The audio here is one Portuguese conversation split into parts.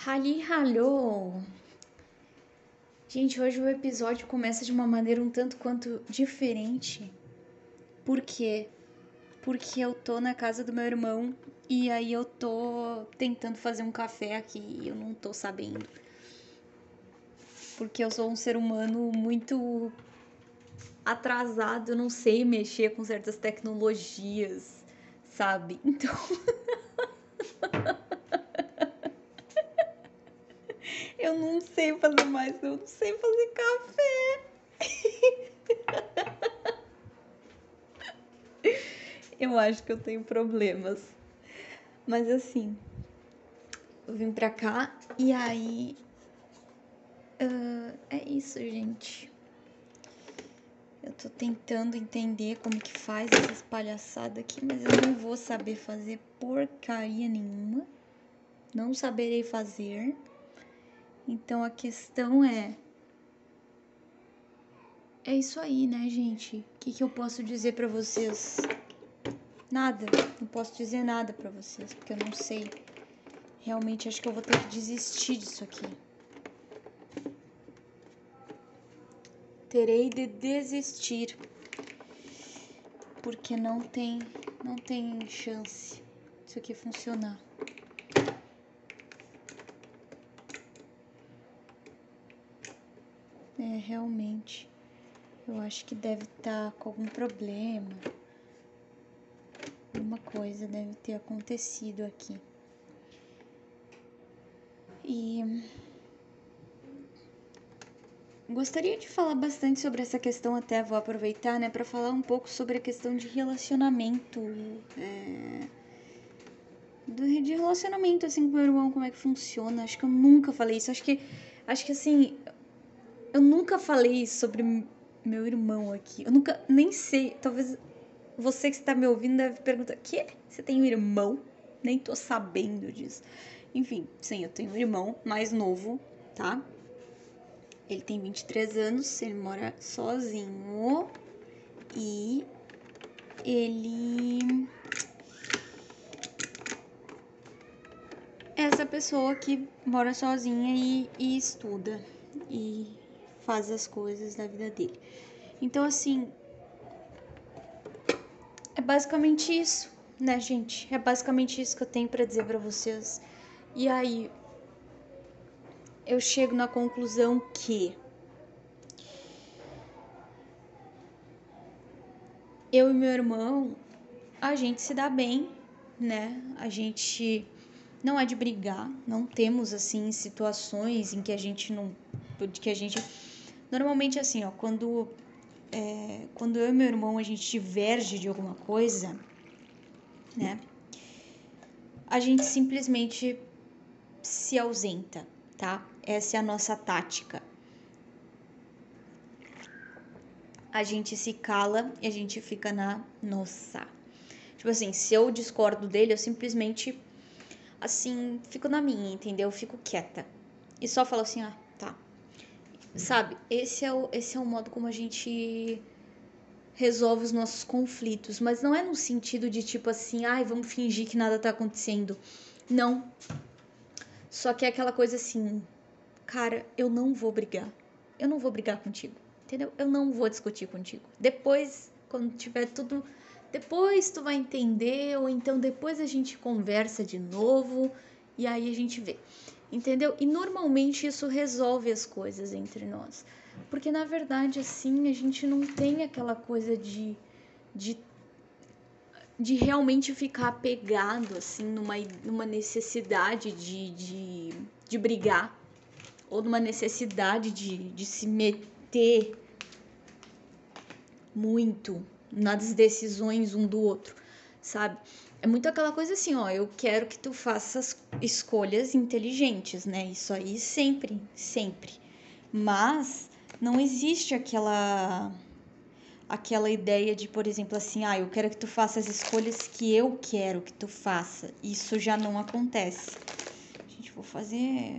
Rali Hallo! Gente, hoje o episódio começa de uma maneira um tanto quanto diferente. Por quê? Porque eu tô na casa do meu irmão e aí eu tô tentando fazer um café aqui e eu não tô sabendo. Porque eu sou um ser humano muito atrasado, eu não sei mexer com certas tecnologias, sabe? Então. Eu não sei fazer mais, eu não sei fazer café. eu acho que eu tenho problemas. Mas assim, eu vim pra cá e aí. Uh, é isso, gente. Eu tô tentando entender como que faz essas palhaçadas aqui, mas eu não vou saber fazer porcaria nenhuma. Não saberei fazer. Então a questão é. É isso aí, né, gente? O que, que eu posso dizer para vocês? Nada. Não posso dizer nada para vocês, porque eu não sei. Realmente acho que eu vou ter que desistir disso aqui. Terei de desistir. Porque não tem, não tem chance disso aqui funcionar. É, realmente. Eu acho que deve estar tá com algum problema. Alguma coisa deve ter acontecido aqui. E gostaria de falar bastante sobre essa questão, até vou aproveitar, né, para falar um pouco sobre a questão de relacionamento. É, do, de relacionamento, assim, com meu irmão, como é que funciona. Acho que eu nunca falei isso. Acho que, acho que assim, eu nunca falei sobre meu irmão aqui. Eu nunca nem sei. Talvez você que está me ouvindo deve perguntar: que? Você tem um irmão? Nem tô sabendo disso. Enfim, sim, eu tenho um irmão mais novo, tá? Ele tem 23 anos, ele mora sozinho e ele é essa pessoa que mora sozinha e, e estuda e faz as coisas da vida dele. Então, assim, é basicamente isso, né, gente? É basicamente isso que eu tenho para dizer para vocês. E aí, eu chego na conclusão que eu e meu irmão, a gente se dá bem, né? A gente não é de brigar, não temos assim situações em que a gente não que a gente Normalmente assim, ó, quando, é, quando eu e meu irmão a gente diverge de alguma coisa, né? A gente simplesmente se ausenta, tá? Essa é a nossa tática. A gente se cala e a gente fica na nossa. Tipo assim, se eu discordo dele, eu simplesmente assim, fico na minha, entendeu? Eu fico quieta. E só falo assim, ah, Sabe? Esse é o, esse é o modo como a gente resolve os nossos conflitos, mas não é no sentido de tipo assim, ai, vamos fingir que nada tá acontecendo. Não. Só que é aquela coisa assim, cara, eu não vou brigar. Eu não vou brigar contigo. Entendeu? Eu não vou discutir contigo. Depois, quando tiver tudo, depois tu vai entender ou então depois a gente conversa de novo e aí a gente vê entendeu? E normalmente isso resolve as coisas entre nós. Porque na verdade, assim, a gente não tem aquela coisa de, de, de realmente ficar apegado, assim, numa, numa necessidade de, de, de brigar, ou numa necessidade de, de se meter muito nas decisões um do outro, sabe? É muito aquela coisa assim, ó, eu quero que tu faças escolhas inteligentes, né? Isso aí sempre, sempre. Mas não existe aquela aquela ideia de, por exemplo, assim, ah, eu quero que tu faça as escolhas que eu quero que tu faça. Isso já não acontece. Gente, vou fazer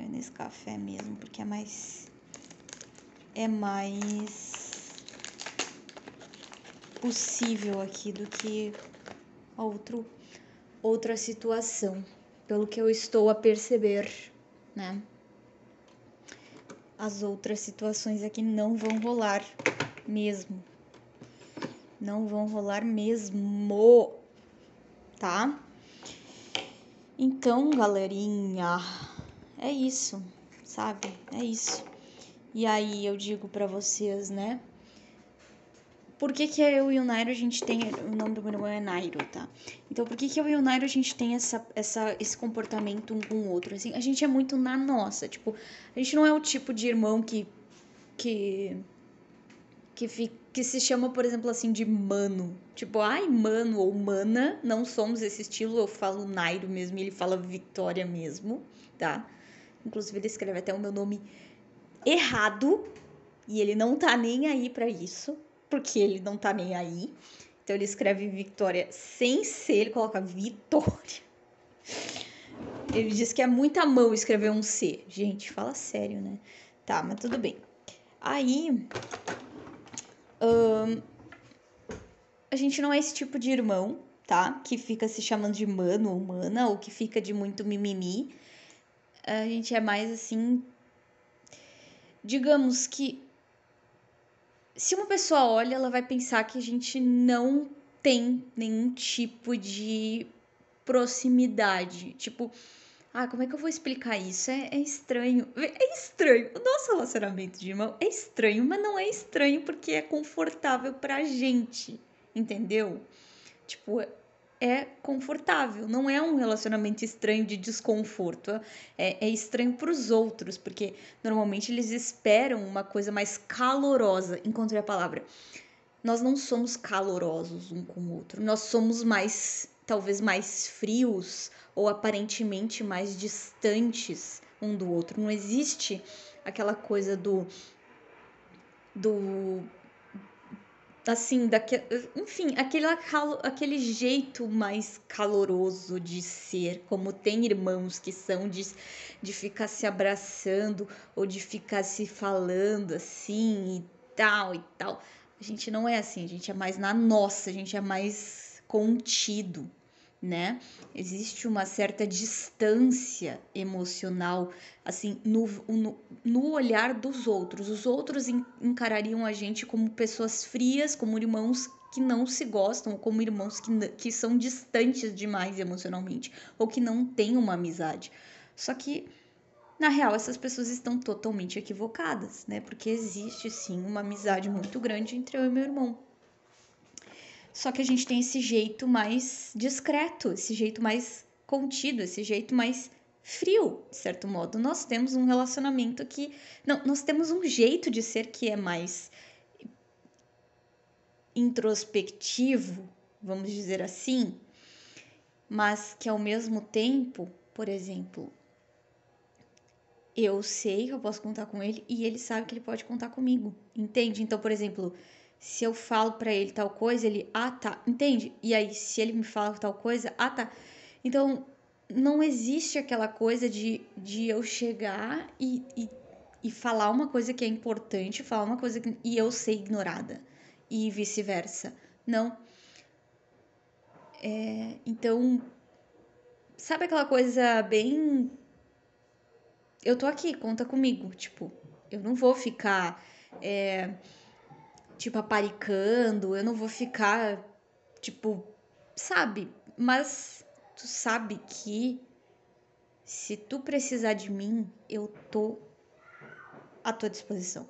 nesse café mesmo, porque é mais é mais possível aqui do que outro outra situação, pelo que eu estou a perceber, né? As outras situações aqui não vão rolar mesmo. Não vão rolar mesmo, tá? Então, galerinha, é isso, sabe? É isso. E aí eu digo para vocês, né? Por que, que eu e o Nairo a gente tem. O nome do meu irmão é Nairo, tá? Então, por que, que eu e o Nairo a gente tem essa, essa, esse comportamento um com o outro? Assim, a gente é muito na nossa. Tipo, a gente não é o tipo de irmão que. que. que, fica, que se chama, por exemplo, assim, de mano. Tipo, ai, mano ou mana. Não somos esse estilo. Eu falo Nairo mesmo ele fala Vitória mesmo, tá? Inclusive, ele escreve até o meu nome errado. E ele não tá nem aí para isso porque ele não tá nem aí. Então ele escreve Victoria sem ser, ele coloca Vitória. Ele diz que é muita mão escrever um C. Gente, fala sério, né? Tá, mas tudo bem. Aí. a gente não é esse tipo de irmão, tá? Que fica se chamando de mano ou mana, ou que fica de muito mimimi. A gente é mais assim. Digamos que se uma pessoa olha, ela vai pensar que a gente não tem nenhum tipo de proximidade. Tipo, ah, como é que eu vou explicar isso? É, é, estranho. É estranho. O nosso relacionamento de irmão é estranho, mas não é estranho porque é confortável pra gente. Entendeu? Tipo, é confortável, não é um relacionamento estranho de desconforto, é, é estranho para os outros, porque normalmente eles esperam uma coisa mais calorosa. Encontrei a palavra. Nós não somos calorosos um com o outro, nós somos mais, talvez mais frios ou aparentemente mais distantes um do outro. Não existe aquela coisa do do assim, daquele, enfim, aquele, aquele jeito mais caloroso de ser, como tem irmãos que são de, de ficar se abraçando ou de ficar se falando assim e tal e tal. A gente não é assim, a gente é mais na nossa, a gente é mais contido né? Existe uma certa distância emocional, assim, no, no, no, olhar dos outros. Os outros encarariam a gente como pessoas frias, como irmãos que não se gostam, ou como irmãos que, que são distantes demais emocionalmente, ou que não têm uma amizade. Só que, na real, essas pessoas estão totalmente equivocadas, né? Porque existe, sim, uma amizade muito grande entre eu e meu irmão só que a gente tem esse jeito mais discreto, esse jeito mais contido, esse jeito mais frio, de certo modo. Nós temos um relacionamento que. Não, nós temos um jeito de ser que é mais introspectivo, vamos dizer assim, mas que ao mesmo tempo, por exemplo, eu sei que eu posso contar com ele e ele sabe que ele pode contar comigo, entende? Então, por exemplo, se eu falo para ele tal coisa, ele, ah tá, entende? E aí, se ele me fala tal coisa, ah tá. Então, não existe aquela coisa de, de eu chegar e, e, e falar uma coisa que é importante, falar uma coisa que, e eu ser ignorada, e vice-versa. Não. É, então, sabe aquela coisa bem. Eu tô aqui, conta comigo. Tipo, eu não vou ficar. É, tipo, aparicando, eu não vou ficar, tipo, sabe? Mas tu sabe que se tu precisar de mim, eu tô à tua disposição.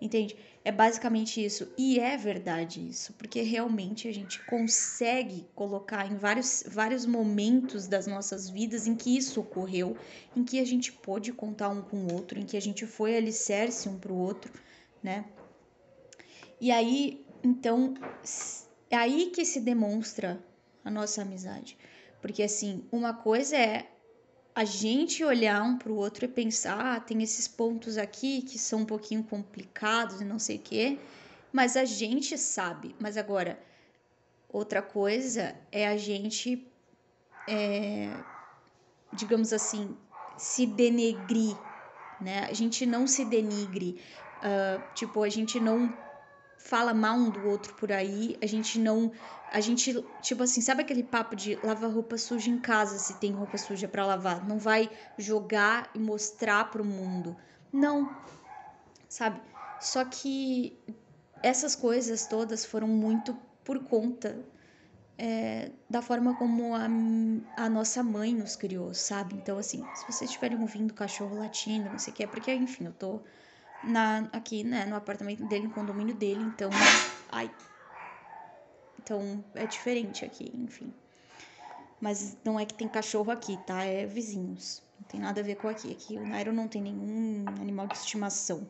Entende? É basicamente isso. E é verdade isso, porque realmente a gente consegue colocar em vários, vários momentos das nossas vidas em que isso ocorreu, em que a gente pôde contar um com o outro, em que a gente foi alicerce um pro outro, né? E aí, então, é aí que se demonstra a nossa amizade. Porque assim, uma coisa é a gente olhar um para o outro e pensar, ah, tem esses pontos aqui que são um pouquinho complicados e não sei o quê, mas a gente sabe. Mas agora, outra coisa é a gente, é, digamos assim, se denegrir, né? A gente não se denigre, uh, tipo, a gente não fala mal um do outro por aí, a gente não. A gente, tipo assim, sabe aquele papo de lavar roupa suja em casa se tem roupa suja para lavar? Não vai jogar e mostrar pro mundo. Não. Sabe? Só que essas coisas todas foram muito por conta é, da forma como a, a nossa mãe nos criou, sabe? Então, assim, se vocês estiverem ouvindo cachorro latindo, não sei o que, é porque, enfim, eu tô na, aqui, né, no apartamento dele, no condomínio dele, então. Ai. Então é diferente aqui, enfim. Mas não é que tem cachorro aqui, tá? É vizinhos. Não tem nada a ver com aqui. Aqui o Nairo não tem nenhum animal de estimação.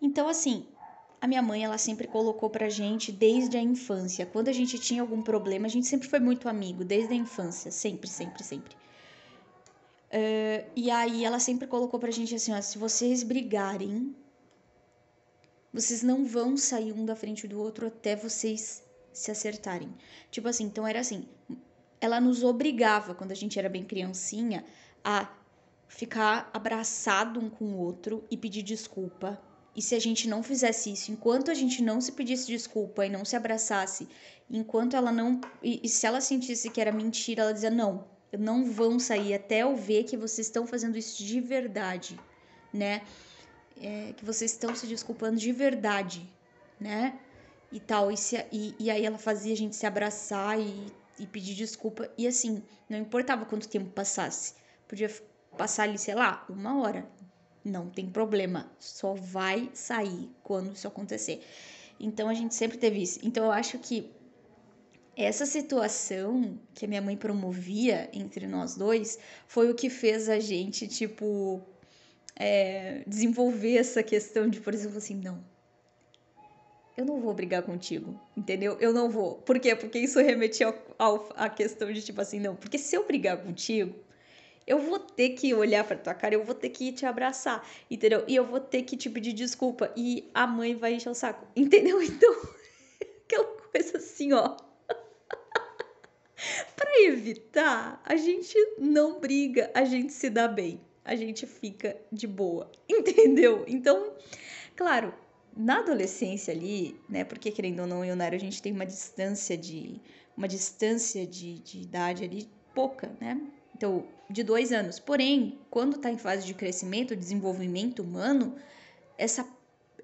Então, assim, a minha mãe, ela sempre colocou pra gente desde a infância. Quando a gente tinha algum problema, a gente sempre foi muito amigo, desde a infância. Sempre, sempre, sempre. Uh, e aí ela sempre colocou pra gente assim, ó, se vocês brigarem, vocês não vão sair um da frente do outro até vocês se acertarem. Tipo assim, então era assim, ela nos obrigava, quando a gente era bem criancinha, a ficar abraçado um com o outro e pedir desculpa. E se a gente não fizesse isso, enquanto a gente não se pedisse desculpa e não se abraçasse, enquanto ela não. E, e se ela sentisse que era mentira, ela dizia: não, não vão sair até eu ver que vocês estão fazendo isso de verdade, né? É, que vocês estão se desculpando de verdade, né? E tal. E, se, e, e aí ela fazia a gente se abraçar e, e pedir desculpa. E assim, não importava quanto tempo passasse. Podia passar ali, sei lá, uma hora. Não tem problema. Só vai sair quando isso acontecer. Então a gente sempre teve isso. Então eu acho que essa situação que a minha mãe promovia entre nós dois foi o que fez a gente, tipo, é, desenvolver essa questão de, por exemplo, assim, não. Eu não vou brigar contigo, entendeu? Eu não vou. Por quê? Porque isso remetia ao, à questão de, tipo assim, não. Porque se eu brigar contigo, eu vou ter que olhar pra tua cara, eu vou ter que te abraçar, entendeu? E eu vou ter que te pedir desculpa. E a mãe vai encher o saco, entendeu? Então, aquela coisa assim, ó para evitar, a gente não briga, a gente se dá bem, a gente fica de boa, entendeu? Então, claro, na adolescência ali, né? Porque querendo ou não, eu e a gente tem uma distância de uma distância de, de idade ali pouca, né? Então, de dois anos. Porém, quando tá em fase de crescimento, desenvolvimento humano, essa,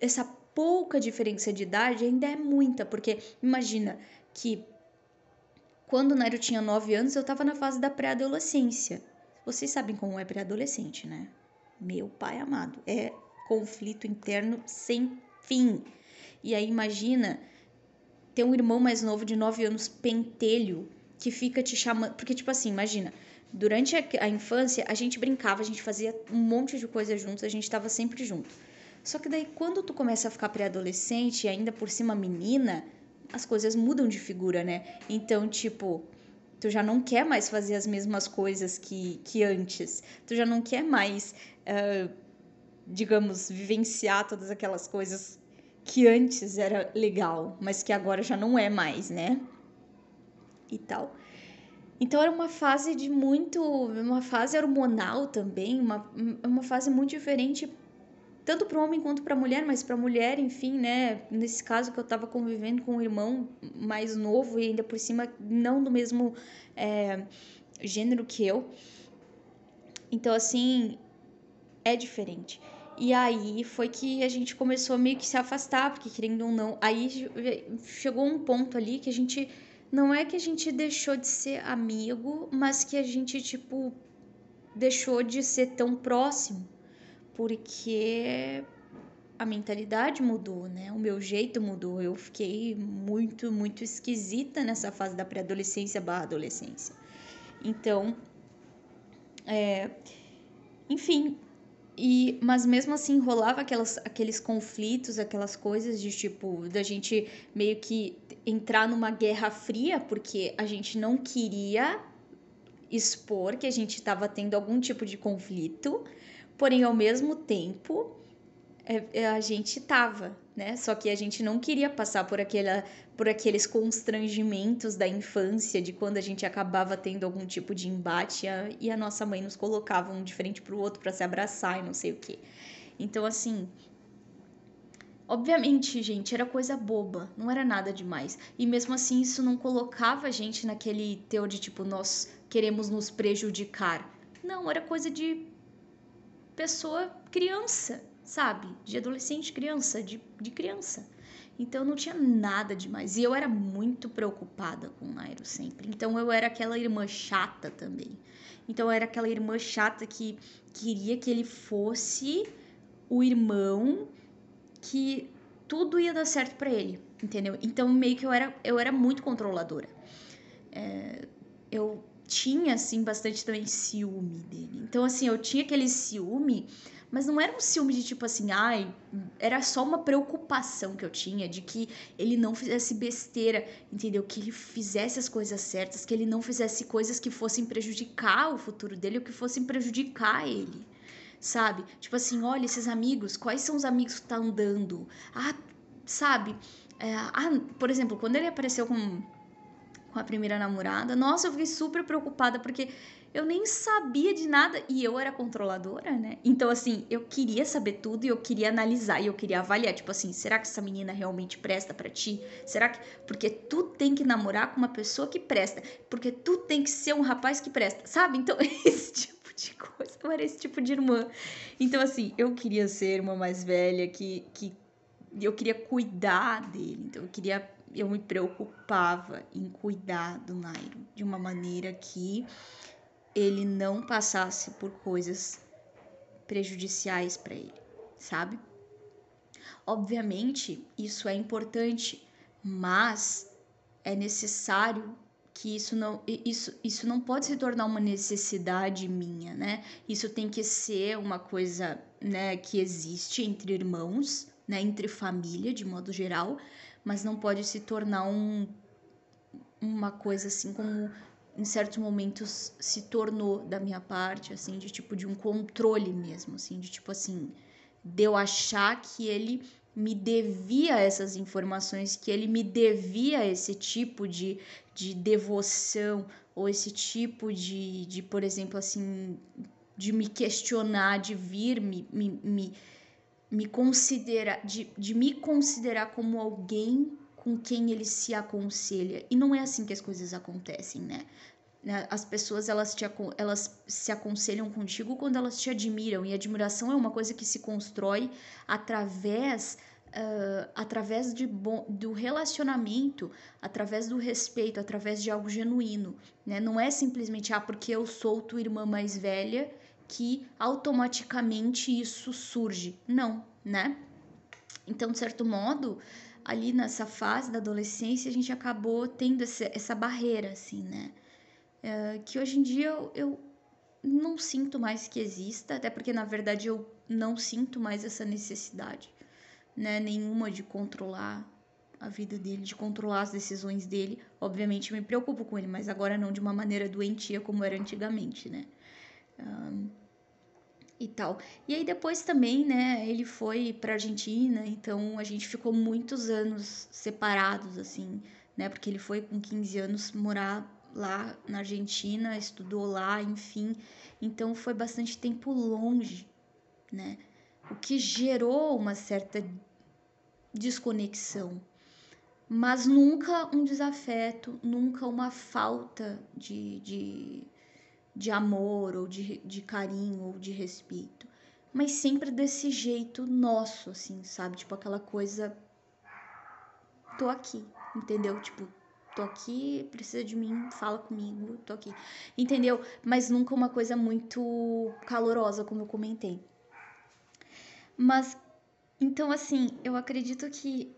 essa pouca diferença de idade ainda é muita, porque imagina que quando o Nairo tinha 9 anos, eu estava na fase da pré-adolescência. Vocês sabem como é pré-adolescente, né? Meu pai amado, é conflito interno sem fim. E aí imagina ter um irmão mais novo de 9 anos pentelho que fica te chamando, porque tipo assim, imagina, durante a, infância a gente brincava, a gente fazia um monte de coisa juntos, a gente estava sempre junto. Só que daí quando tu começa a ficar pré-adolescente e ainda por cima menina, as coisas mudam de figura, né? Então, tipo, tu já não quer mais fazer as mesmas coisas que, que antes. Tu já não quer mais, uh, digamos, vivenciar todas aquelas coisas que antes era legal, mas que agora já não é mais, né? E tal. Então era uma fase de muito. uma fase hormonal também, uma, uma fase muito diferente tanto para o homem quanto para a mulher, mas para a mulher, enfim, né? Nesse caso que eu estava convivendo com um irmão mais novo e ainda por cima não do mesmo é, gênero que eu. Então, assim, é diferente. E aí foi que a gente começou a meio que se afastar, porque querendo ou não, aí chegou um ponto ali que a gente não é que a gente deixou de ser amigo, mas que a gente tipo deixou de ser tão próximo porque a mentalidade mudou, né? O meu jeito mudou. Eu fiquei muito, muito esquisita nessa fase da pré-adolescência barra adolescência. Então, é, enfim, e, mas mesmo assim rolava aquelas, aqueles conflitos, aquelas coisas de tipo, da gente meio que entrar numa guerra fria, porque a gente não queria expor que a gente estava tendo algum tipo de conflito, porém ao mesmo tempo é, é, a gente tava, né? Só que a gente não queria passar por, aquela, por aqueles constrangimentos da infância, de quando a gente acabava tendo algum tipo de embate a, e a nossa mãe nos colocava um de frente pro outro para se abraçar e não sei o quê. Então, assim, Obviamente, gente, era coisa boba, não era nada demais. E mesmo assim, isso não colocava a gente naquele teor de tipo, nós queremos nos prejudicar. Não, era coisa de pessoa criança, sabe? De adolescente, criança, de, de criança. Então não tinha nada demais. E eu era muito preocupada com o Nairo sempre. Então eu era aquela irmã chata também. Então eu era aquela irmã chata que queria que ele fosse o irmão que tudo ia dar certo para ele, entendeu? Então meio que eu era, eu era muito controladora. É, eu tinha assim bastante também ciúme dele. Então assim, eu tinha aquele ciúme mas não era um ciúme de tipo assim, ai, era só uma preocupação que eu tinha de que ele não fizesse besteira, entendeu? Que ele fizesse as coisas certas, que ele não fizesse coisas que fossem prejudicar o futuro dele ou que fossem prejudicar ele. Sabe? Tipo assim, olha esses amigos, quais são os amigos que tá andando? Ah, sabe? É, ah, por exemplo, quando ele apareceu com com a primeira namorada, nossa, eu fiquei super preocupada porque eu nem sabia de nada e eu era controladora, né? Então, assim, eu queria saber tudo e eu queria analisar e eu queria avaliar. Tipo assim, será que essa menina realmente presta para ti? Será que. Porque tu tem que namorar com uma pessoa que presta. Porque tu tem que ser um rapaz que presta, sabe? Então, esse tipo de coisa. Eu era esse tipo de irmã. Então, assim, eu queria ser irmã mais velha que. que eu queria cuidar dele. Então, eu queria. Eu me preocupava em cuidar do Nairo de uma maneira que ele não passasse por coisas prejudiciais para ele, sabe? Obviamente, isso é importante, mas é necessário que isso não isso, isso não pode se tornar uma necessidade minha, né? Isso tem que ser uma coisa, né, que existe entre irmãos, né, entre família de modo geral, mas não pode se tornar um uma coisa assim como em certos momentos se tornou da minha parte, assim, de tipo de um controle mesmo, assim, de tipo assim, de eu achar que ele me devia essas informações, que ele me devia esse tipo de, de devoção, ou esse tipo de, de, por exemplo, assim, de me questionar, de vir me, me, me, me considerar, de, de me considerar como alguém com quem ele se aconselha. E não é assim que as coisas acontecem, né? né? As pessoas elas, te, elas se aconselham contigo quando elas te admiram, e admiração é uma coisa que se constrói através Uh, através de bom, do relacionamento, através do respeito, através de algo genuíno. Né? Não é simplesmente, ah, porque eu sou tua irmã mais velha, que automaticamente isso surge. Não, né? Então, de certo modo, ali nessa fase da adolescência, a gente acabou tendo essa, essa barreira, assim, né? É, que hoje em dia eu, eu não sinto mais que exista, até porque na verdade eu não sinto mais essa necessidade, né? Nenhuma de controlar a vida dele, de controlar as decisões dele. Obviamente me preocupo com ele, mas agora não de uma maneira doentia como era antigamente, né? Um, e tal. E aí depois também, né, ele foi para Argentina, então a gente ficou muitos anos separados assim, né? Porque ele foi com 15 anos morar lá na Argentina, estudou lá, enfim. Então foi bastante tempo longe, né? O que gerou uma certa desconexão, mas nunca um desafeto, nunca uma falta de, de, de amor ou de, de carinho ou de respeito, mas sempre desse jeito nosso, assim, sabe? Tipo aquela coisa. Tô aqui, entendeu? Tipo, tô aqui, precisa de mim, fala comigo, tô aqui. Entendeu? Mas nunca uma coisa muito calorosa, como eu comentei. Mas, então, assim, eu acredito que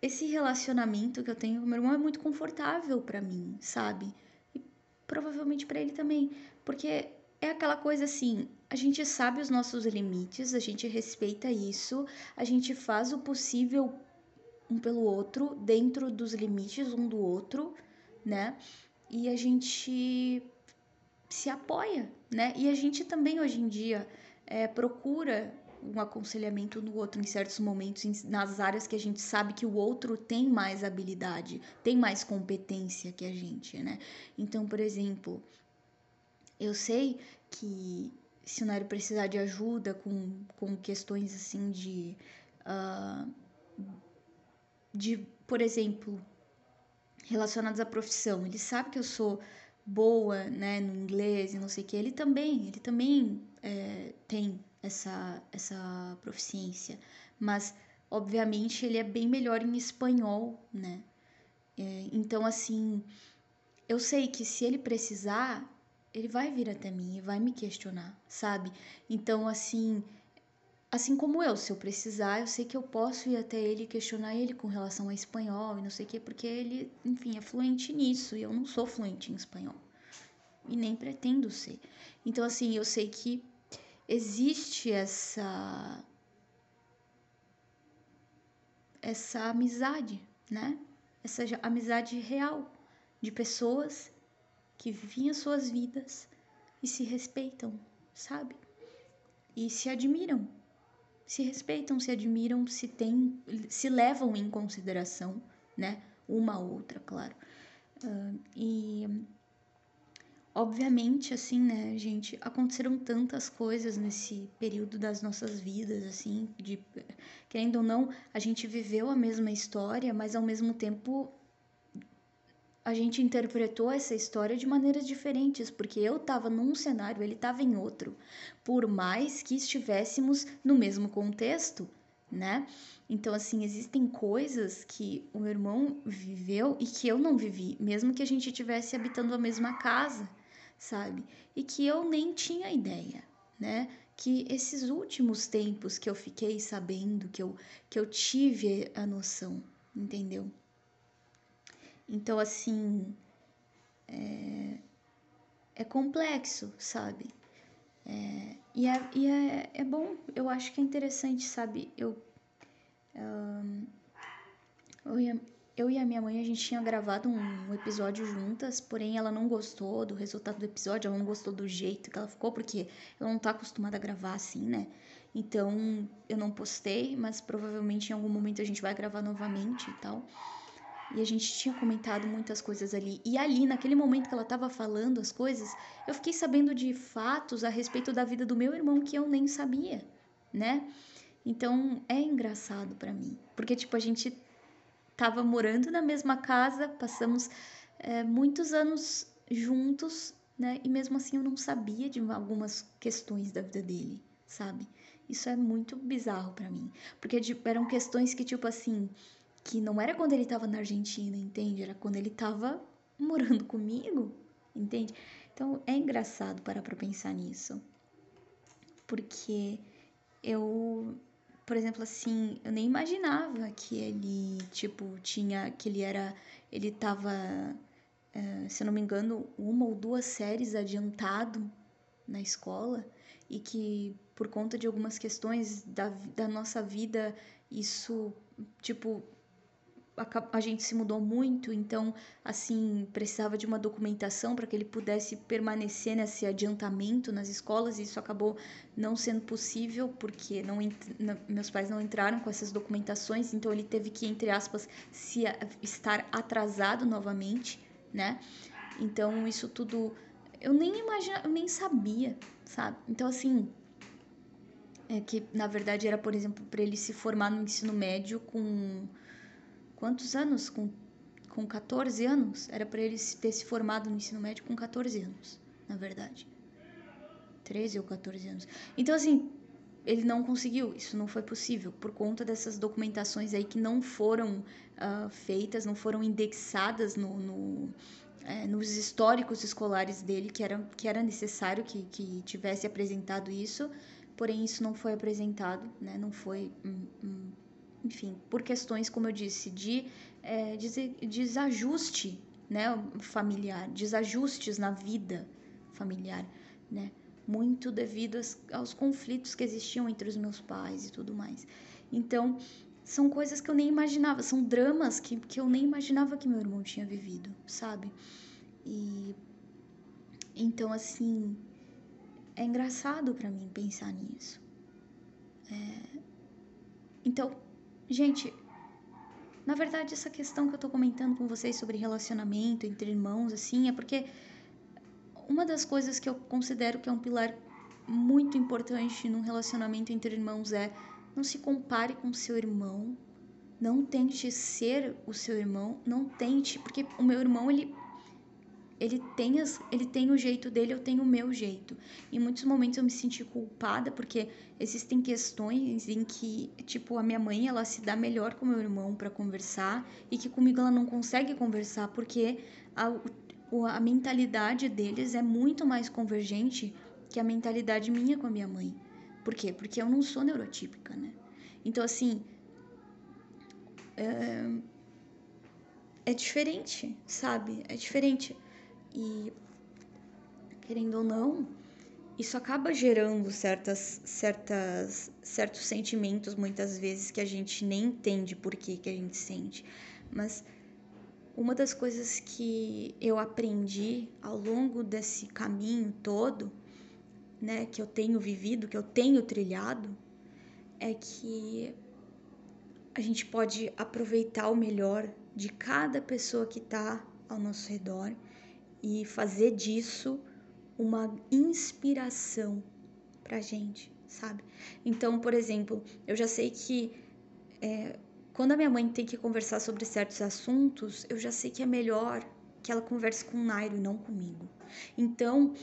esse relacionamento que eu tenho com meu irmão é muito confortável para mim, sabe? E provavelmente para ele também, porque é aquela coisa assim, a gente sabe os nossos limites, a gente respeita isso, a gente faz o possível um pelo outro, dentro dos limites um do outro, né? E a gente se apoia, né? E a gente também hoje em dia é, procura um aconselhamento no outro em certos momentos, nas áreas que a gente sabe que o outro tem mais habilidade, tem mais competência que a gente, né? Então, por exemplo, eu sei que se o Nário precisar de ajuda com, com questões assim de. Uh, de, por exemplo, relacionados à profissão. Ele sabe que eu sou boa, né, no inglês e não sei o que. Ele também, ele também é, tem essa, essa proficiência, mas obviamente ele é bem melhor em espanhol, né? É, então, assim, eu sei que se ele precisar, ele vai vir até mim e vai me questionar, sabe? Então, assim, assim como eu, se eu precisar, eu sei que eu posso ir até ele e questionar ele com relação a espanhol e não sei o quê, porque ele, enfim, é fluente nisso e eu não sou fluente em espanhol. E nem pretendo ser. Então, assim, eu sei que existe essa essa amizade, né? Essa amizade real de pessoas que vivem as suas vidas e se respeitam, sabe? E se admiram se respeitam, se admiram, se tem, se levam em consideração, né? Uma outra, claro. Uh, e obviamente, assim, né, gente, aconteceram tantas coisas nesse período das nossas vidas, assim, de querendo ou não, a gente viveu a mesma história, mas ao mesmo tempo a gente interpretou essa história de maneiras diferentes, porque eu estava num cenário, ele estava em outro, por mais que estivéssemos no mesmo contexto, né? Então, assim, existem coisas que o meu irmão viveu e que eu não vivi, mesmo que a gente estivesse habitando a mesma casa, sabe? E que eu nem tinha ideia, né? Que esses últimos tempos que eu fiquei sabendo, que eu, que eu tive a noção, entendeu? Então, assim, é, é complexo, sabe? É, e é, e é, é bom, eu acho que é interessante, sabe? Eu, um, eu, e a, eu e a minha mãe, a gente tinha gravado um episódio juntas, porém ela não gostou do resultado do episódio, ela não gostou do jeito que ela ficou, porque ela não tá acostumada a gravar assim, né? Então eu não postei, mas provavelmente em algum momento a gente vai gravar novamente e tal. E a gente tinha comentado muitas coisas ali. E ali, naquele momento que ela estava falando as coisas, eu fiquei sabendo de fatos a respeito da vida do meu irmão que eu nem sabia, né? Então é engraçado para mim, porque tipo a gente tava morando na mesma casa, passamos é, muitos anos juntos, né? E mesmo assim eu não sabia de algumas questões da vida dele, sabe? Isso é muito bizarro para mim, porque tipo, eram questões que tipo assim que não era quando ele estava na Argentina, entende? Era quando ele estava morando comigo, entende? Então é engraçado parar para pensar nisso. Porque eu, por exemplo, assim, eu nem imaginava que ele, tipo, tinha, que ele era, ele tava, é, se eu não me engano, uma ou duas séries adiantado na escola e que por conta de algumas questões da, da nossa vida, isso, tipo, a, gente se mudou muito, então, assim, precisava de uma documentação para que ele pudesse permanecer nesse adiantamento nas escolas, e isso acabou não sendo possível, porque não, não, meus pais não entraram com essas documentações, então ele teve que, entre aspas, se estar atrasado novamente, né? Então, isso tudo eu nem imaginava, eu nem sabia, sabe? Então, assim, é que na verdade era, por exemplo, para ele se formar no ensino médio com quantos anos? Com, com 14 anos? Era para ele ter se formado no ensino médio com 14 anos, na verdade. 13 ou 14 anos. Então, assim, ele não conseguiu, isso não foi possível, por conta dessas documentações aí que não foram uh, feitas, não foram indexadas no, no é, nos históricos escolares dele, que era, que era necessário que, que tivesse apresentado isso, porém isso não foi apresentado, né? não foi enfim, por questões, como eu disse, de é, desajuste né, familiar, desajustes na vida familiar, né? Muito devido aos conflitos que existiam entre os meus pais e tudo mais. Então, são coisas que eu nem imaginava, são dramas que, que eu nem imaginava que meu irmão tinha vivido, sabe? E então, assim, é engraçado para mim pensar nisso. É... Então, Gente, na verdade, essa questão que eu tô comentando com vocês sobre relacionamento entre irmãos, assim, é porque uma das coisas que eu considero que é um pilar muito importante num relacionamento entre irmãos é não se compare com seu irmão, Não tente ser o seu irmão, não tente, porque o meu irmão ele ele tem, as, ele tem o jeito dele, eu tenho o meu jeito. Em muitos momentos eu me senti culpada, porque existem questões em que, tipo, a minha mãe, ela se dá melhor com meu irmão para conversar e que comigo ela não consegue conversar, porque a, a mentalidade deles é muito mais convergente que a mentalidade minha com a minha mãe. Por quê? Porque eu não sou neurotípica, né? Então, assim. É, é diferente, sabe? É diferente. E, querendo ou não, isso acaba gerando certas, certas, certos sentimentos, muitas vezes, que a gente nem entende por que, que a gente sente. Mas uma das coisas que eu aprendi ao longo desse caminho todo, né, que eu tenho vivido, que eu tenho trilhado, é que a gente pode aproveitar o melhor de cada pessoa que está ao nosso redor e fazer disso uma inspiração pra gente, sabe? Então, por exemplo, eu já sei que é, quando a minha mãe tem que conversar sobre certos assuntos, eu já sei que é melhor que ela converse com o Nairo e não comigo. Então,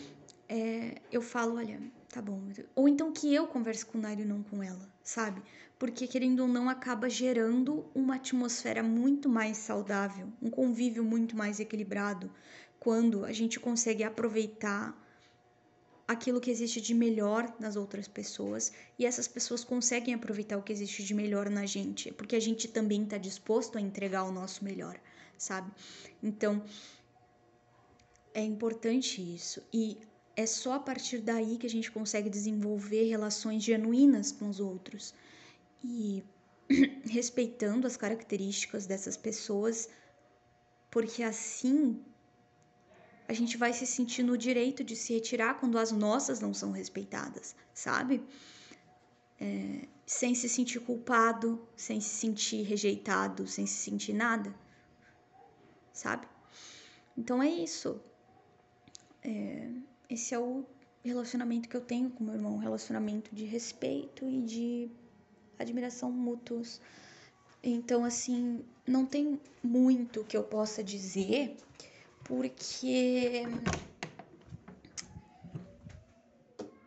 é, eu falo, olha, tá bom. Ou então que eu converse com o Nairo e não com ela, sabe? Porque, querendo ou não, acaba gerando uma atmosfera muito mais saudável, um convívio muito mais equilibrado, quando a gente consegue aproveitar aquilo que existe de melhor nas outras pessoas e essas pessoas conseguem aproveitar o que existe de melhor na gente, porque a gente também está disposto a entregar o nosso melhor, sabe? Então é importante isso e é só a partir daí que a gente consegue desenvolver relações genuínas com os outros e respeitando as características dessas pessoas, porque assim a gente vai se sentir no direito de se retirar quando as nossas não são respeitadas, sabe? É, sem se sentir culpado, sem se sentir rejeitado, sem se sentir nada, sabe? Então é isso. É, esse é o relacionamento que eu tenho com meu irmão, um relacionamento de respeito e de admiração mútuos. Então, assim, não tem muito que eu possa dizer porque.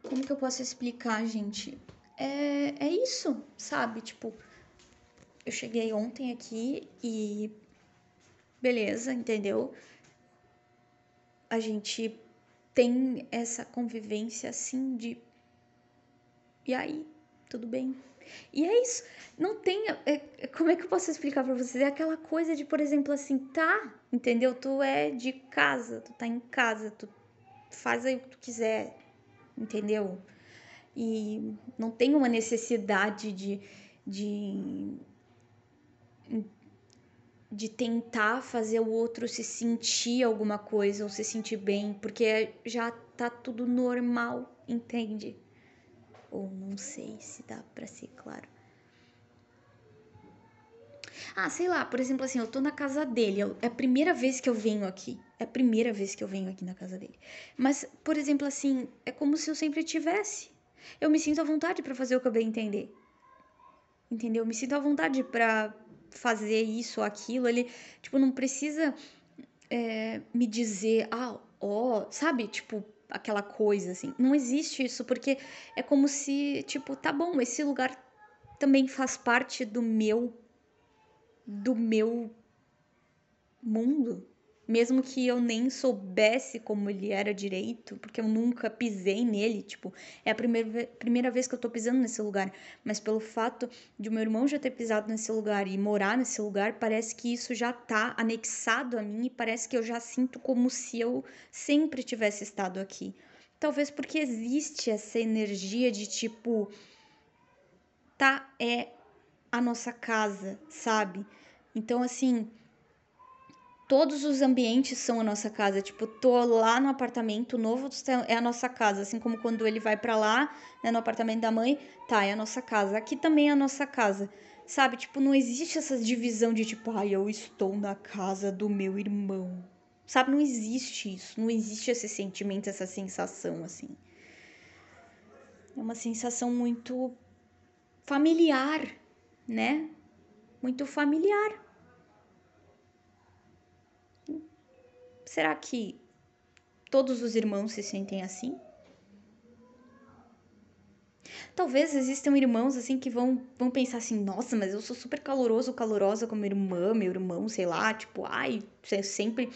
Como que eu posso explicar, gente? É, é isso, sabe? Tipo, eu cheguei ontem aqui e. Beleza, entendeu? A gente tem essa convivência assim de. E aí, tudo bem? E é isso. Não tem. É, como é que eu posso explicar pra vocês? É aquela coisa de, por exemplo, assim, tá, entendeu? Tu é de casa, tu tá em casa, tu faz aí o que tu quiser, entendeu? E não tem uma necessidade de. de de tentar fazer o outro se sentir alguma coisa ou se sentir bem, porque já tá tudo normal, entende? Ou não sei se dá para ser claro. Ah, sei lá, por exemplo, assim, eu tô na casa dele, é a primeira vez que eu venho aqui. É a primeira vez que eu venho aqui na casa dele. Mas, por exemplo, assim, é como se eu sempre tivesse. Eu me sinto à vontade para fazer o que eu bem entender. Entendeu? Eu me sinto à vontade para fazer isso ou aquilo. Ele, tipo, não precisa é, me dizer, ah, ó, sabe? Tipo, aquela coisa, assim. Não existe isso, porque é como se, tipo, tá bom, esse lugar também faz parte do meu. Do meu mundo. Mesmo que eu nem soubesse como ele era direito, porque eu nunca pisei nele, tipo, é a primeira, primeira vez que eu tô pisando nesse lugar. Mas pelo fato de o meu irmão já ter pisado nesse lugar e morar nesse lugar, parece que isso já tá anexado a mim e parece que eu já sinto como se eu sempre tivesse estado aqui. Talvez porque existe essa energia de tipo, tá, é a nossa casa, sabe? Então, assim todos os ambientes são a nossa casa. Tipo, tô lá no apartamento novo, é a nossa casa. Assim como quando ele vai para lá, né, no apartamento da mãe, tá, é a nossa casa. Aqui também é a nossa casa. Sabe? Tipo, não existe essa divisão de tipo, ai, ah, eu estou na casa do meu irmão. Sabe? Não existe isso. Não existe esse sentimento, essa sensação, assim. É uma sensação muito familiar, né? muito familiar. Será que todos os irmãos se sentem assim? Talvez existam irmãos assim que vão, vão pensar assim: nossa, mas eu sou super caloroso, calorosa com minha irmã, meu irmão, sei lá, tipo, ai, sempre.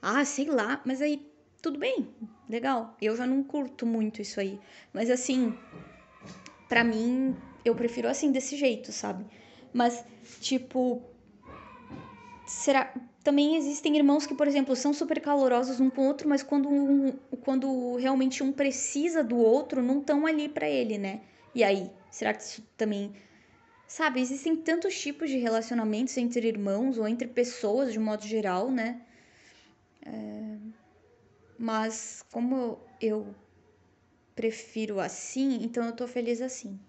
Ah, sei lá, mas aí tudo bem, legal. Eu já não curto muito isso aí. Mas assim, para mim, eu prefiro assim, desse jeito, sabe? Mas, tipo. Será. Também existem irmãos que, por exemplo, são super calorosos um com o outro, mas quando, um, quando realmente um precisa do outro, não estão ali para ele, né? E aí, será que isso também. Sabe, existem tantos tipos de relacionamentos entre irmãos ou entre pessoas de modo geral, né? É... Mas como eu prefiro assim, então eu tô feliz assim.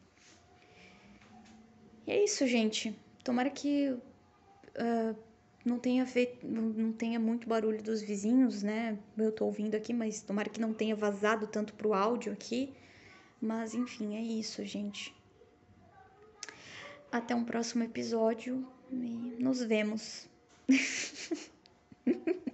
É isso, gente. Tomara que uh, não tenha feito, não tenha muito barulho dos vizinhos, né? Eu tô ouvindo aqui, mas tomara que não tenha vazado tanto pro áudio aqui. Mas enfim, é isso, gente. Até um próximo episódio e nos vemos.